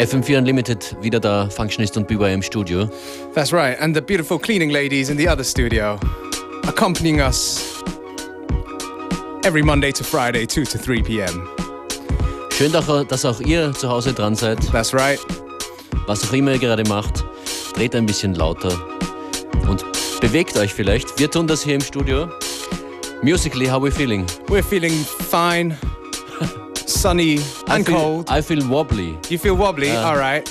FM4 Unlimited, wieder da, Functionist und BYM im Studio. That's right, and the beautiful cleaning ladies in the other studio, accompanying us every Monday to Friday, 2 to 3 p.m. Schön, dass auch ihr zu Hause dran seid. That's right. Was auch immer ihr gerade macht, dreht ein bisschen lauter und bewegt euch vielleicht. Wir tun das hier im Studio. Musically, how are we feeling? We're feeling fine. Sunny and I feel, cold. I feel wobbly. You feel wobbly? Uh, All right.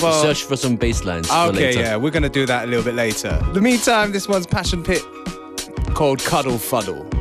Well, Search for some bass lines. Okay, yeah, we're going to do that a little bit later. In the meantime, this one's Passion Pit called Cuddle Fuddle.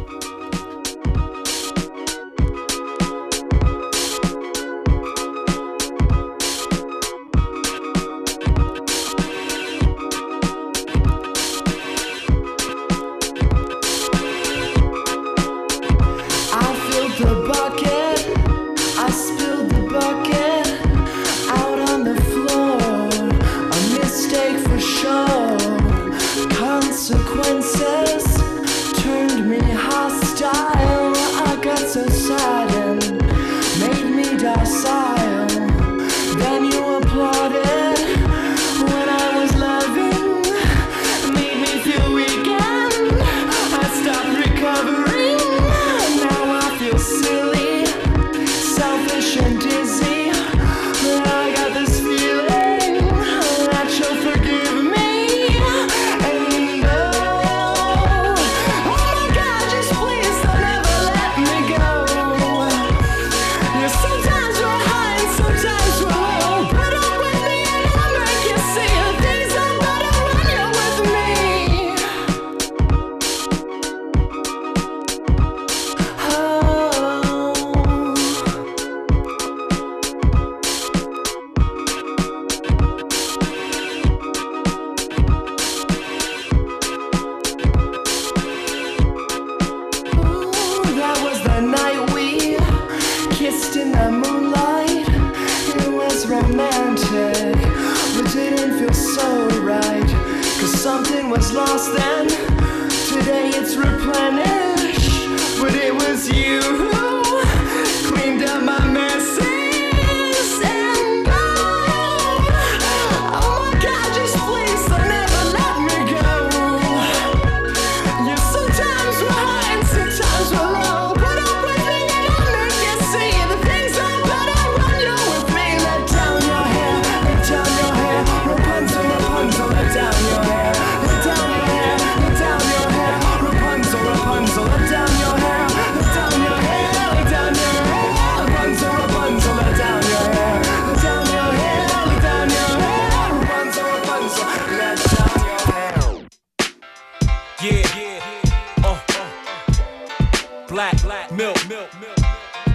black milk.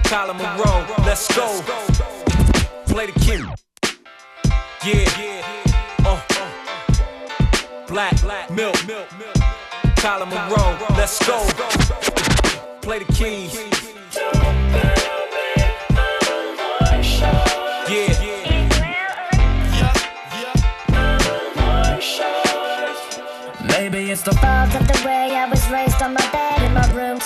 Colin Monroe, let's go. Play the kid. Yeah. Uh. uh. Black milk. Colin Monroe, let's go. Play the keys. Yeah. Maybe it's the fault of the way I was raised on my bed.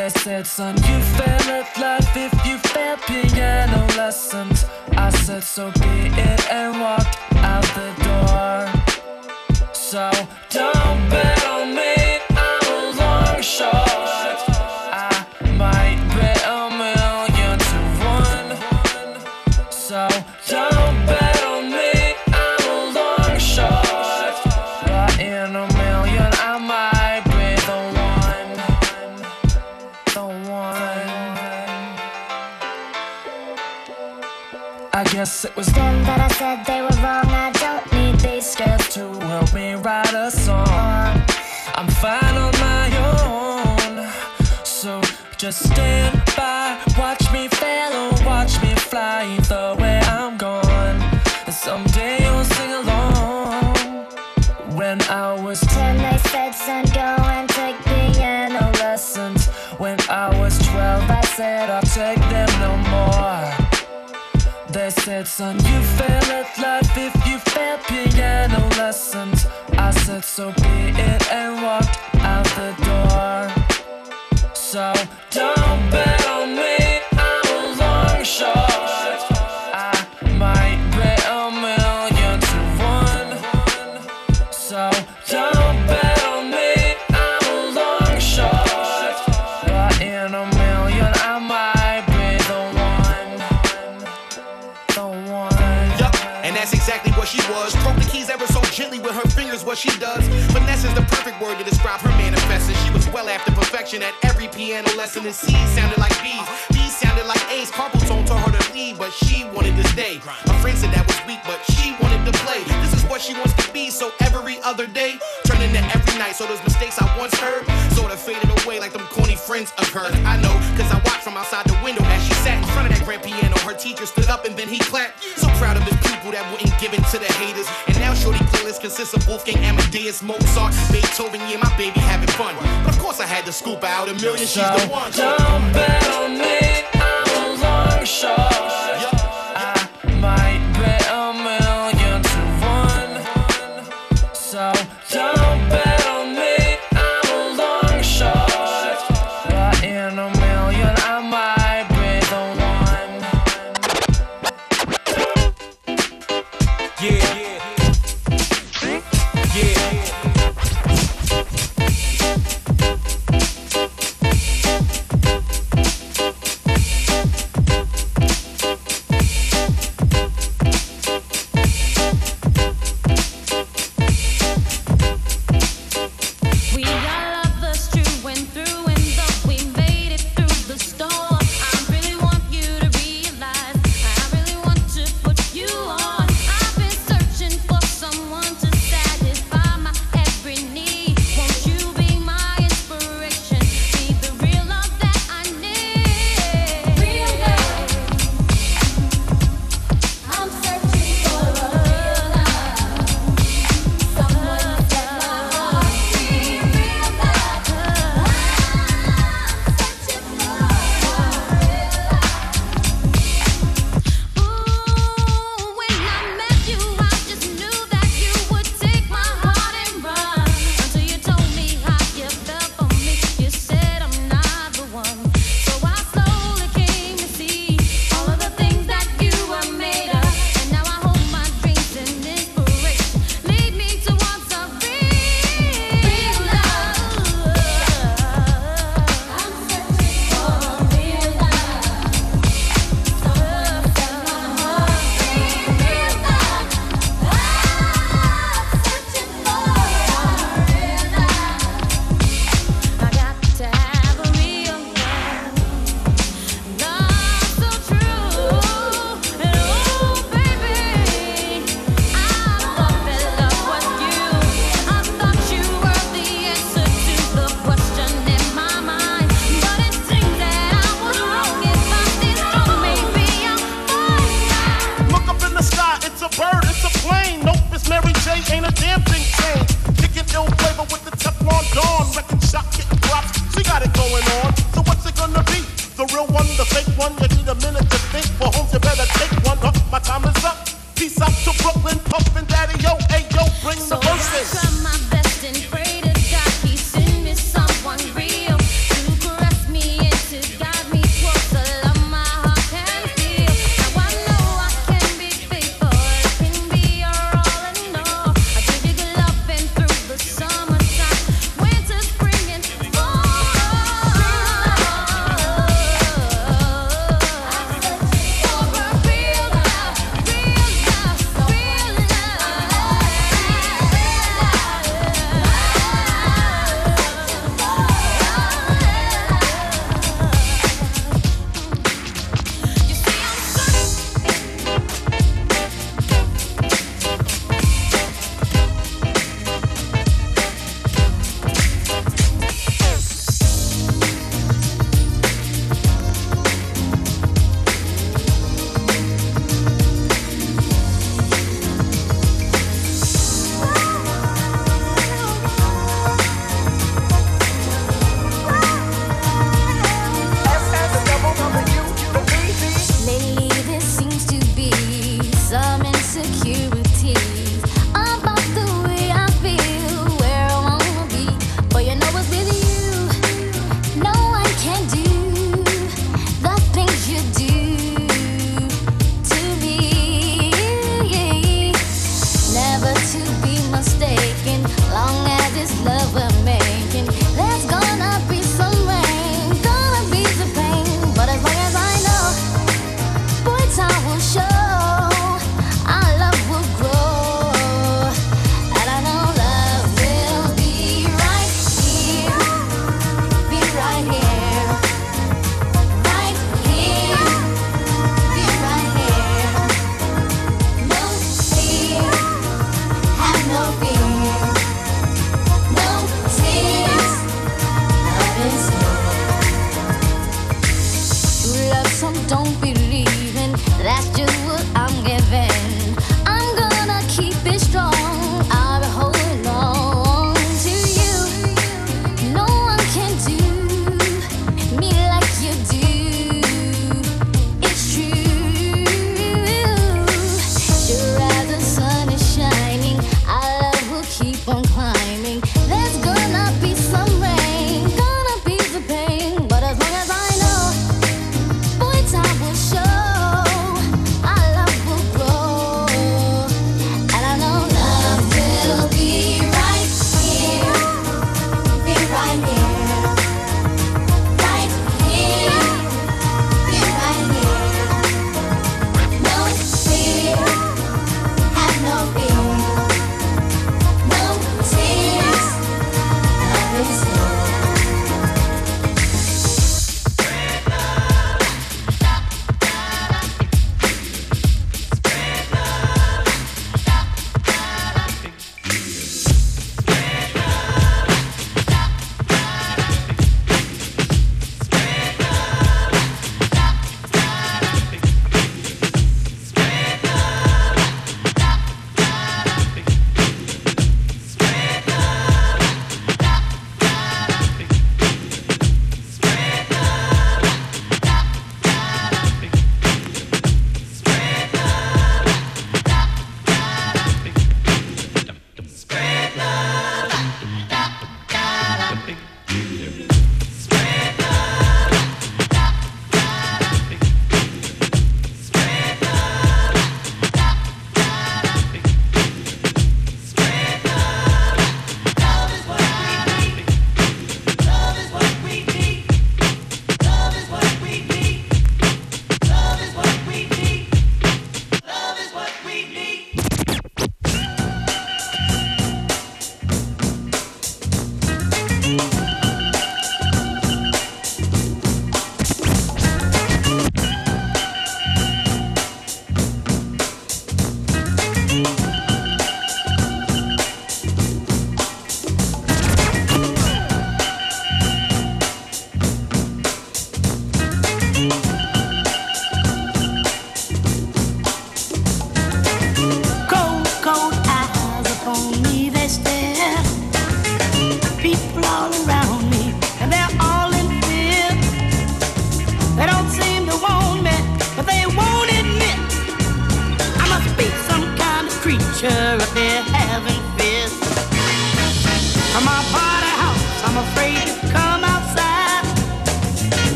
I said, son, you fail at life if you fail piano lessons. I said, so be it, and walked out the door. So don't. That I said they were wrong. I don't need these girls to help me write a song. I'm fine on my own. So just stand by, said, son, you fail at life if you fail piano lessons. I said, so be it, and walked out the door. So don't what she does. Finesse is the perfect word to describe her manifesting. She was well after perfection at every piano lesson, and C sounded like B's. B sounded like A's. Carpal tunnel told her to leave, but she wanted to stay. Her friend said that was weak, but she wanted to play. This is what she wants to be, so every other day, turning to every night. So those mistakes I once heard sort of faded away like them corny friends hers. I know, cause I watched from outside the window as she sat in front of that grand piano. Her teacher stood up and then he clapped. So proud of his pupil that wouldn't give in to the haters. And now Shorty playlist consists of Wolfgang Amadeus, Mozart, Beethoven, yeah, my baby having fun. But of course I had to scoop out a million, she's the one. Don't bet on me, I'm a long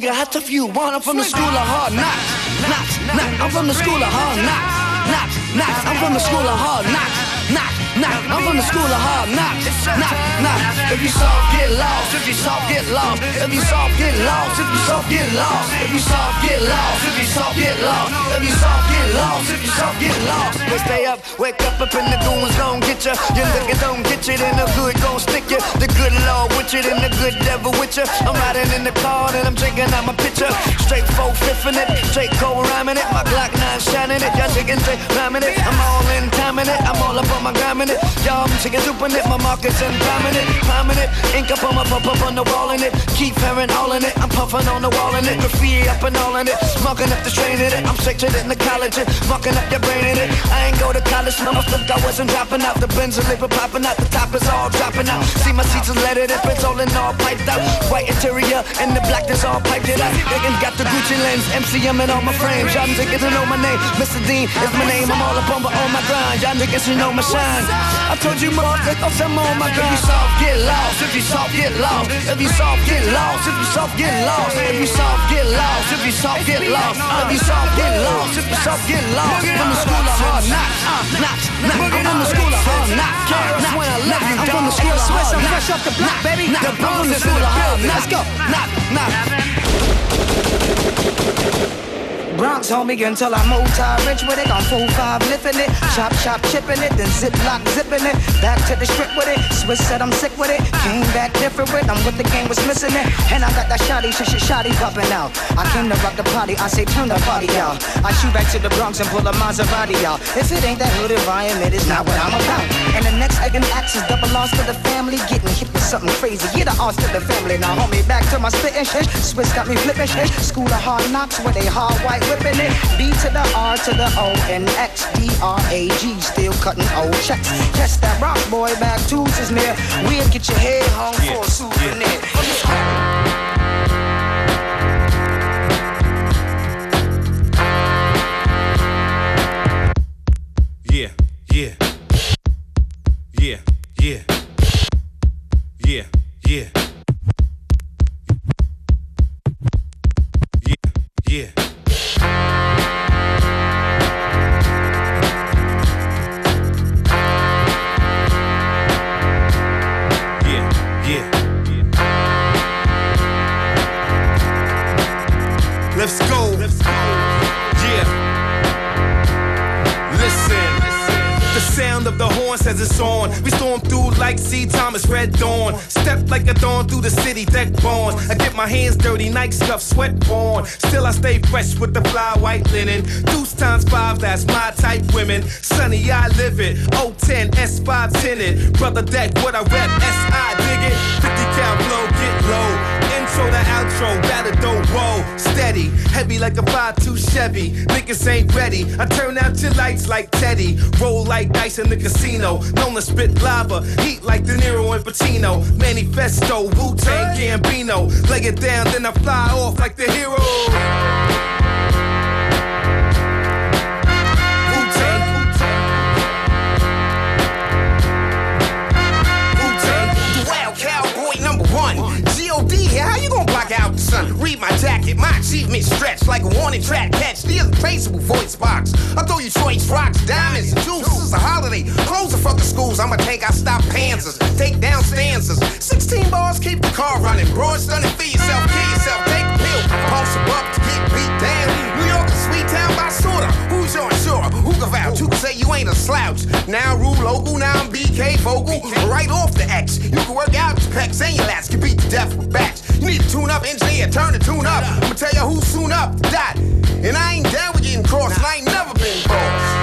and got tough you want. I'm from the school of hard knocks, knocks, knocks. I'm from the school of hard knocks, knocks, knocks. I'm from the school of hard knocks, knocks. Nah, I'm from the school of hard knocks. Knock, knock. If you soft, get lost. If you soft, get lost. If you soft, get lost. If you soft, get lost. If you soft, get lost. If you soft, get lost. If you soft, get lost. If you soft, get lost. We stay up, wake up up in the goons gon' get ya. Your niggas don't get you, then the good gon' stick ya. The good Lord with you, then the good devil with ya. I'm riding in the car and I'm drinking out my picture. Straight four fifth in it, straight cold rhyming it. My Glock 9 shining it, y'all chicken straight rhyming it. I'm all in timing it, I'm all up on my gramming it. Y'all, I'm chicken soup it, my markets and climbing it, climbing it. Ink up on my pump up on the wall in it. Keep hearing all in it, I'm puffing on the wall in it. Graffiti up and all in it, smoking up the strain in it. I'm it in the college, it, mucking up your brain in it. I ain't go to college, no, I think I wasn't dropping out. The Benz and liquor popping out, the top is all dropping out. See my seats is leaded, if it's all in all piped out. White interior and the black is all piped it out. Niggas got the Gucci lens, MCM and all my frames. Y'all niggas know my name, Mr. Dean is my name. I'm all up on, my, on my grind. Y'all niggas you know my shine. I told you more, I'm on my grind. If you soft, get lost. If you soft, get lost. If you soft, get lost. If you soft, get lost. If you soft, get lost. If you soft, get lost. If you soft, get lost. If you soft, get lost. From the school of hard knocks, uh, knocks, knocks. I'm from the school of hard knocks. That's when I you. I'm from the school of hard knocks. I'm fresh off the block, baby. The Bronx is in the building. Let's go. Knock, knock. Bronx, homie, until I move tie rich with it. On full five lifting it, ah. chop, chop, chipping it, then zip lock, zipping it. Back to the strip with it. Swizz said I'm sick with it. Ah. Came back different. With I'm what the game was missing it. And I got that shotty, shit, shit, shotty popping out. I came to rock the party, I say turn the party out. I shoot back to the Bronx and pull a Maserati out. If it ain't that hood environment, it's not what I'm about. And the next second act is double loss to the family, getting hit with something crazy. Get the odds to the family. Now, homie, back to my spitting shit. Swizz got me flipping shit. School of hard knocks where they hard white whipping it. B to the R to the O and X D R A G, still cutting old checks. Catch that rock boy back twos is near. We'll get your head hung yeah, for a souvenir. Yeah. Dirty, Nike scuff, sweat on. Still I stay fresh with the fly white linen. Deuce times five, that's my type women. Sunny, I live it. 010, S5 tinted. Brother deck, what I rep, SI dig it. 50 cal flow, get low intro to outro, battle don't roll, steady, heavy like a 5-2 Chevy. Niggas ain't ready. I turn out your lights like Teddy, roll like dice in the casino. Known to spit lava, heat like De Niro and Pacino. Manifesto, Wu Tang Gambino. Lay it down, then I fly off like the hero. Read my jacket, my achievement stretched like a warning track. Catch the untraceable voice box. I throw you choice rocks, diamonds, and juice. This is a holiday. Close the fucking schools. I'ma take out stop panzers. Take down stanzas. 16 bars, keep the car running. Broad stunning, feed yourself, kill yourself, you ain't a slouch? Now rule local, now I'm BK vocal. Right off the X. You can work out your pecs and your lats. Can beat the death with backs. You need to tune up, engineer, turn the tune up. I'ma tell you who's soon up, dot. And I ain't down with getting crossed, I ain't never been crossed.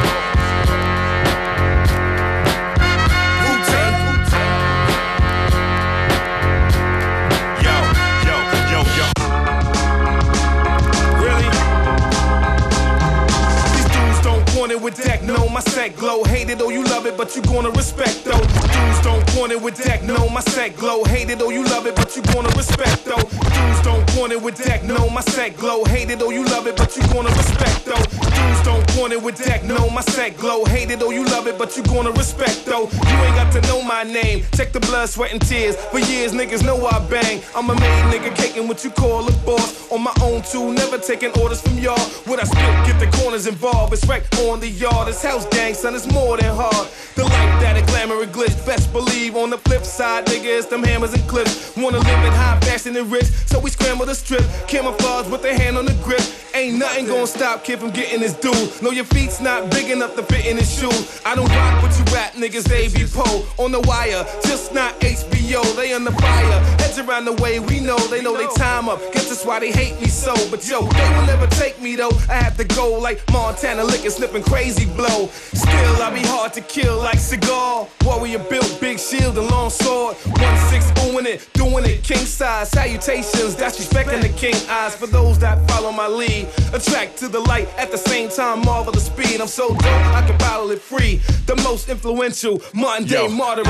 With deck, know my set glow. Hate it or you love it, but you gonna respect though. Dudes don't want it with deck, know my set glow. Hate it or you love it, but you gonna respect though. Dudes don't want it with deck, no, my set glow. Hate it or you love it, but you gonna respect though. Dudes don't want it with deck, no, my set glow. Hate it or you love it, but you gonna respect though. You ain't got to know my name. Check the blood, sweat, and tears. For years, niggas know I bang. I'm a made nigga, caking what you call a boss. On my own too, never taking orders from y'all. When I spit, get the corners involved. It's right on the yard. It's house gang, son, it's more than hard. The life that a glamour and glitch. Best believe on the flip side, nigga, it's them hammers and clips. Wanna live in high fashion and rich, so we scramble the strip. Camouflage with a hand on the grip. Ain't nothing gonna stop kid from getting his due. No, your feet's not big enough to fit in his shoe. I don't rock with you rap niggas, they be po on the wire, just not HBO. They on the fire, heads around the way. We know they know they time up. Guess that's why they hate me so. But yo, they will never take me though. I have to go like Montana licking, slipping crazy blow. Still, I be hard to kill like cigar. Warrior built big shield and long sword. One six doing it, doing it king size. Salutations, that's respecting the king eyes for those that follow my lead. Attract to the light at the same time, marvel the speed. I'm so dope, I can bottle it free. The most influential modern day martyr.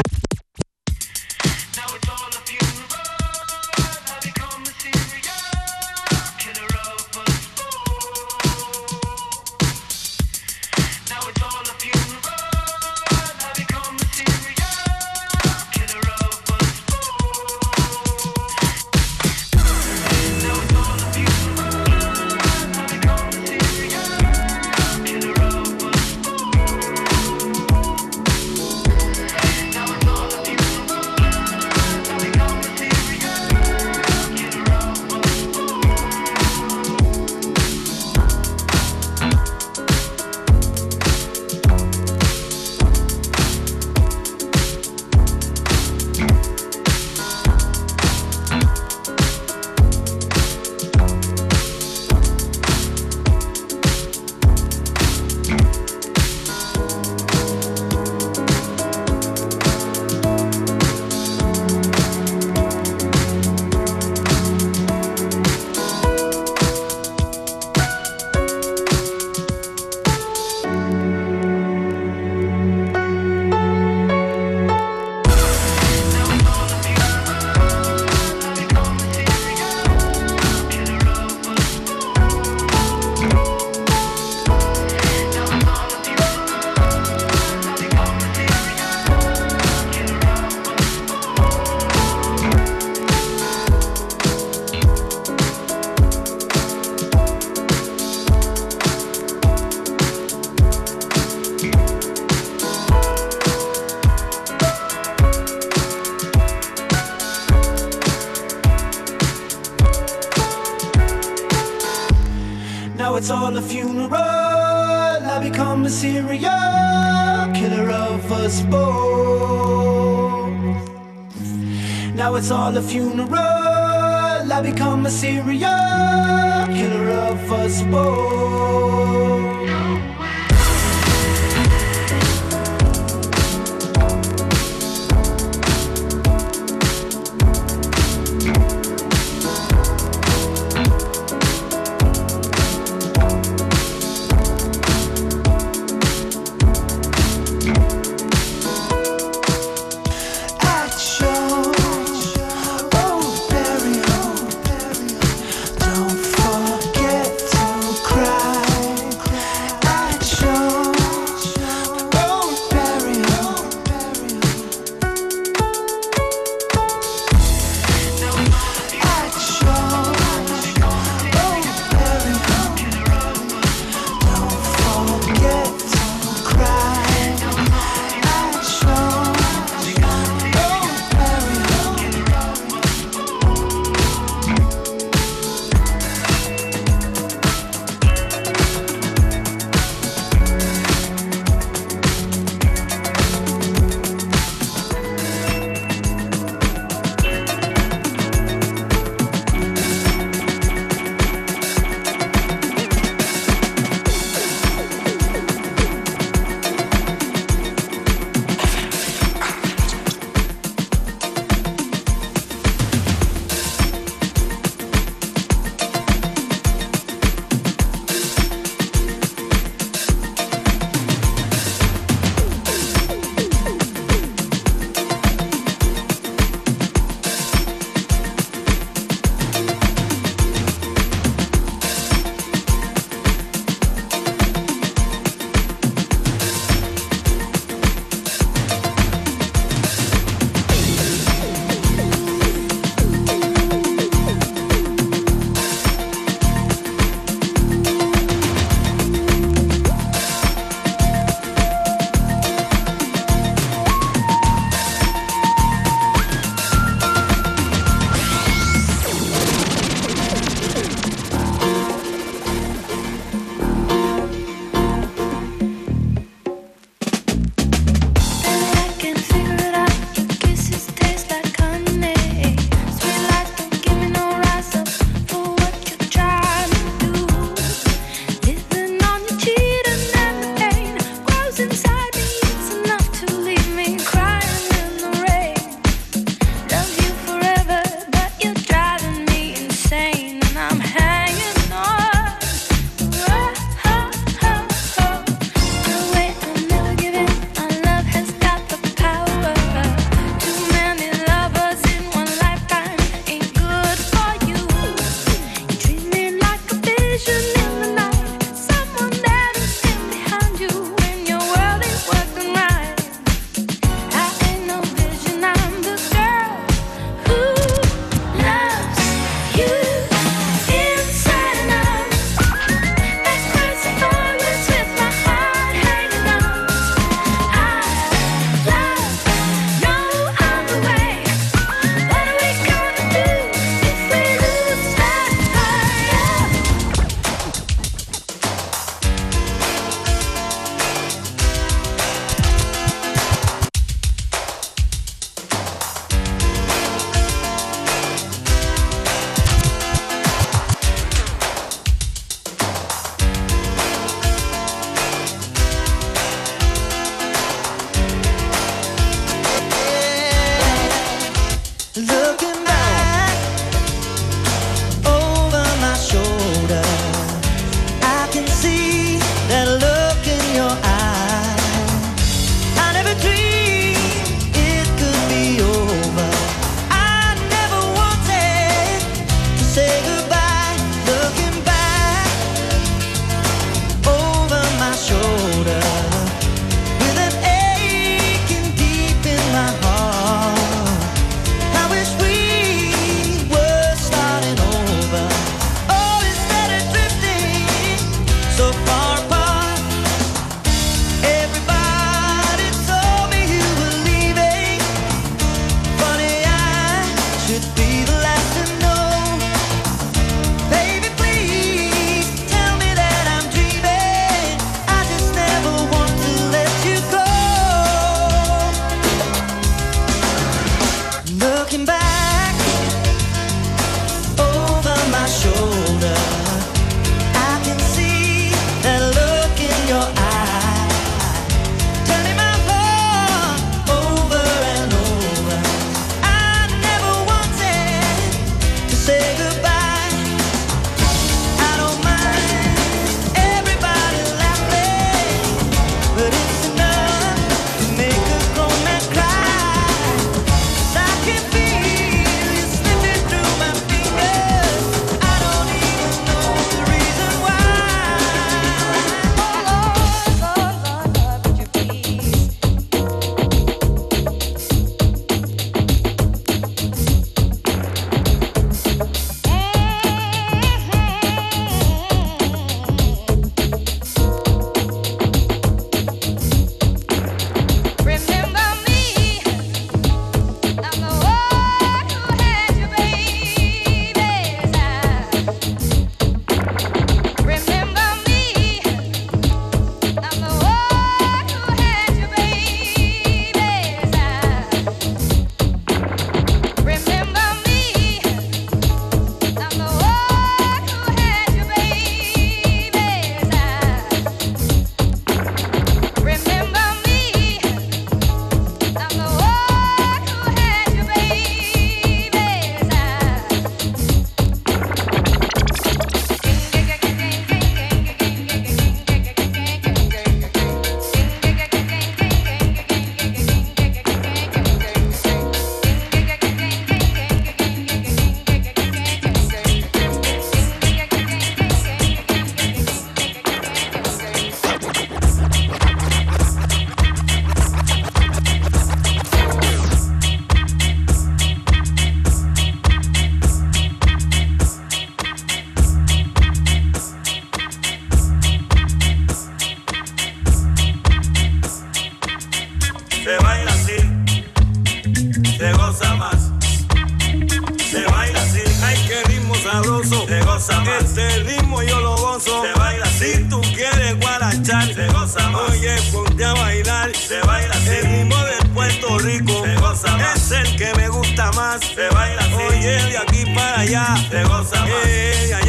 se goza más. Hey,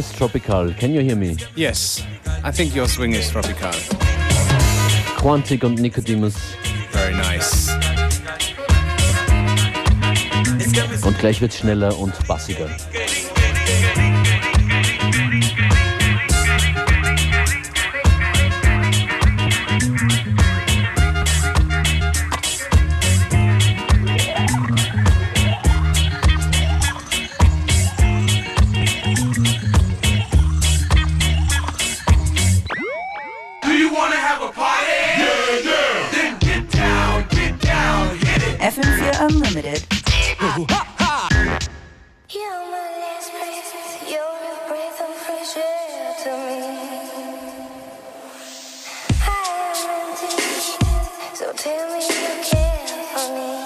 is tropical. Can you hear me? Yes, I think your swing is tropical. Quantic und Nicodemus. Very nice. Und gleich wird's schneller und bassiger. You wanna have a party? Yeah, yeah. Then get down, get down, hit it. FM4 Unlimited. Tell me you care for me.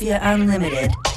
FM4 Unlimited.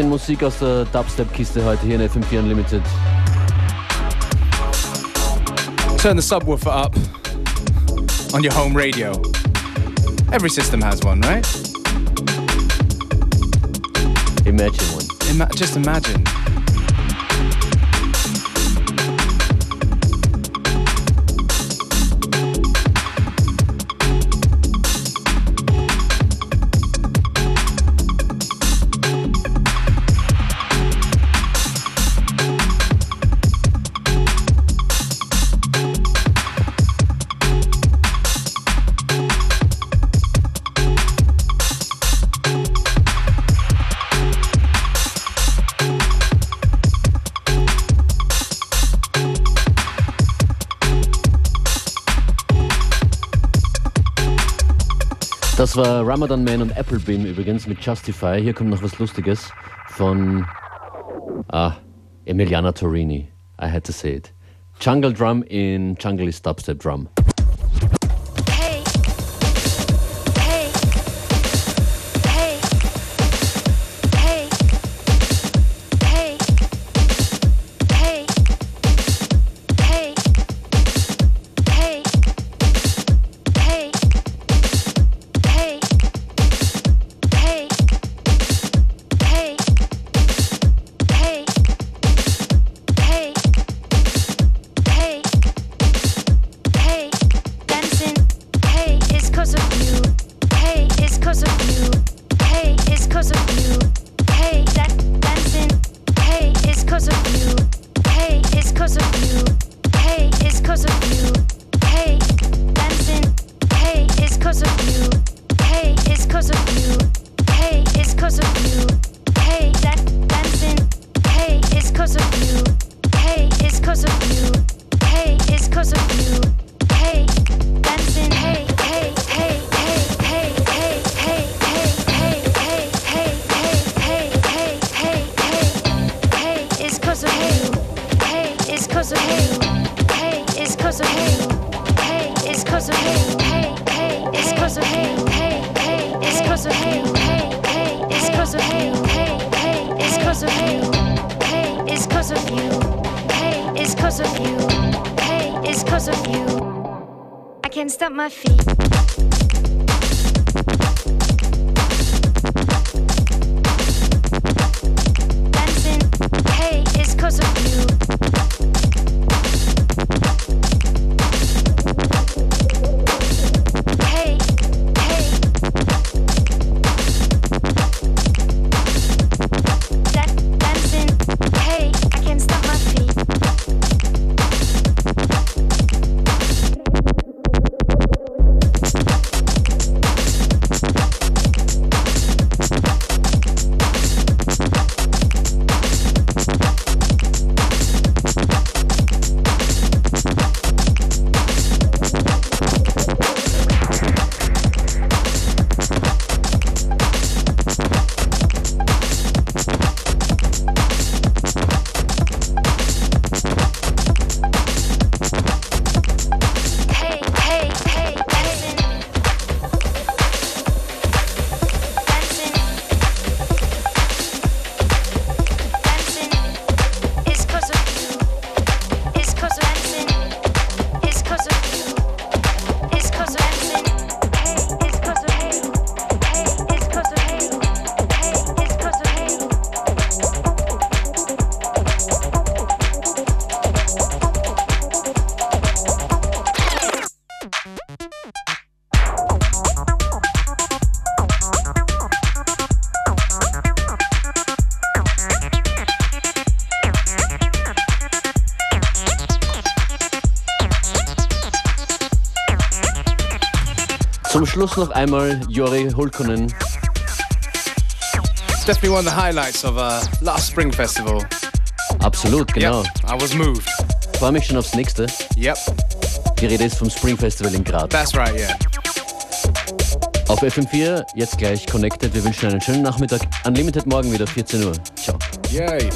Bisschen Musik aus der Dubstep-Kiste heute hier in FM4 Unlimited. Turn the subwoofer up on your home radio. Every system has one, right? Imagine one. Ima- just imagine. Das war Ramadan Man und Applebeam übrigens mit Justify. Hier kommt noch was Lustiges von ah, Emiliana Torini. I had to say it. Jungle Drum in Jungle is Dubstep Drum. Hey, it's cause of you. Hey, it's cause of you. Hey, hey, it's cause of you. Hey, hey, it's cause of. Hey, hey, it's cause of. Hey, hey, it's cause of you. Hey, it's of you. Hey, it's cause of you. Hey, it's cause of you. I can't stop my feet. Schluss noch einmal Jori Hulkonen. It's definitely one of the highlights of uh, last Spring Festival. Absolut, genau. Yep, I was moved. Freue mich schon aufs nächste. Yep, Die Rede ist vom Spring Festival in Graz. that's right, yeah. Auf FM4, jetzt gleich connected. Wir wünschen einen schönen Nachmittag. Unlimited morgen wieder, 14 Uhr. Ciao. Yay.